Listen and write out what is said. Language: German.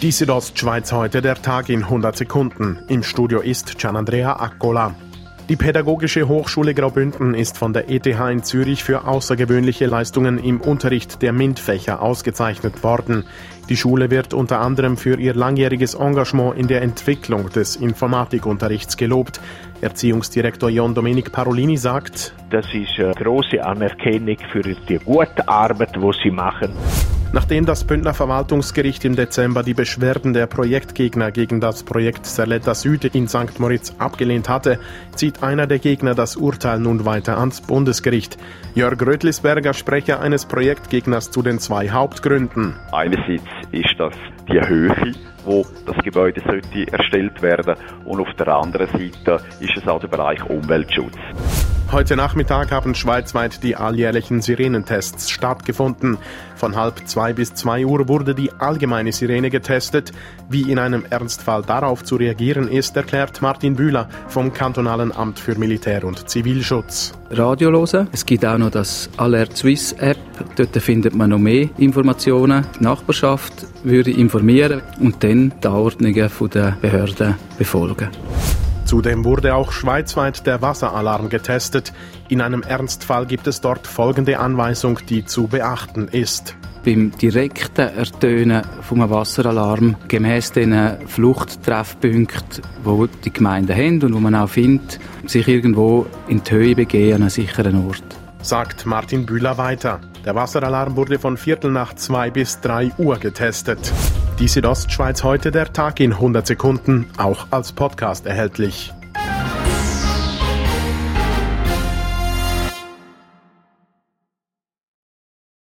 Die Südostschweiz heute, der Tag in 100 Sekunden. Im Studio ist Gianandrea Accola. Die Pädagogische Hochschule Graubünden ist von der ETH in Zürich für außergewöhnliche Leistungen im Unterricht der MINT-Fächer ausgezeichnet worden. Die Schule wird unter anderem für ihr langjähriges Engagement in der Entwicklung des Informatikunterrichts gelobt. Erziehungsdirektor Jon Dominik Parolini sagt, das ist eine große Anerkennung für die gute Arbeit, die sie machen. Nachdem das Bündner Verwaltungsgericht im Dezember die Beschwerden der Projektgegner gegen das Projekt Serletta Süd in St. Moritz abgelehnt hatte, zieht einer der Gegner das Urteil nun weiter ans Bundesgericht. Jörg Rötlisberger, Sprecher eines Projektgegners zu den zwei Hauptgründen. Einerseits ist das die Höhe, wo das Gebäude sollte erstellt werden und auf der anderen Seite ist es auch der Bereich Umweltschutz. Heute Nachmittag haben schweizweit die alljährlichen Sirenentests stattgefunden. Von halb zwei bis zwei Uhr wurde die allgemeine Sirene getestet. Wie in einem Ernstfall darauf zu reagieren ist, erklärt Martin Bühler vom Kantonalen Amt für Militär- und Zivilschutz. Radio hören. Es gibt auch noch das Alert Swiss App. Dort findet man noch mehr Informationen. Die Nachbarschaft würde informieren und dann die Anordnungen der Behörden befolgen. Zudem wurde auch schweizweit der Wasseralarm getestet. In einem Ernstfall gibt es dort folgende Anweisung, die zu beachten ist. Beim direkten Ertönen vom Wasseralarm gemäß den Fluchttreffpunkten, wo die Gemeinden haben und wo man auch findet, sich irgendwo in die Höhe begehen an einen sicheren Ort. Sagt Martin Bühler weiter. Der Wasseralarm wurde von Viertel nach zwei bis drei Uhr getestet. Die Südostschweiz heute der Tag in 100 Sekunden, auch als Podcast erhältlich.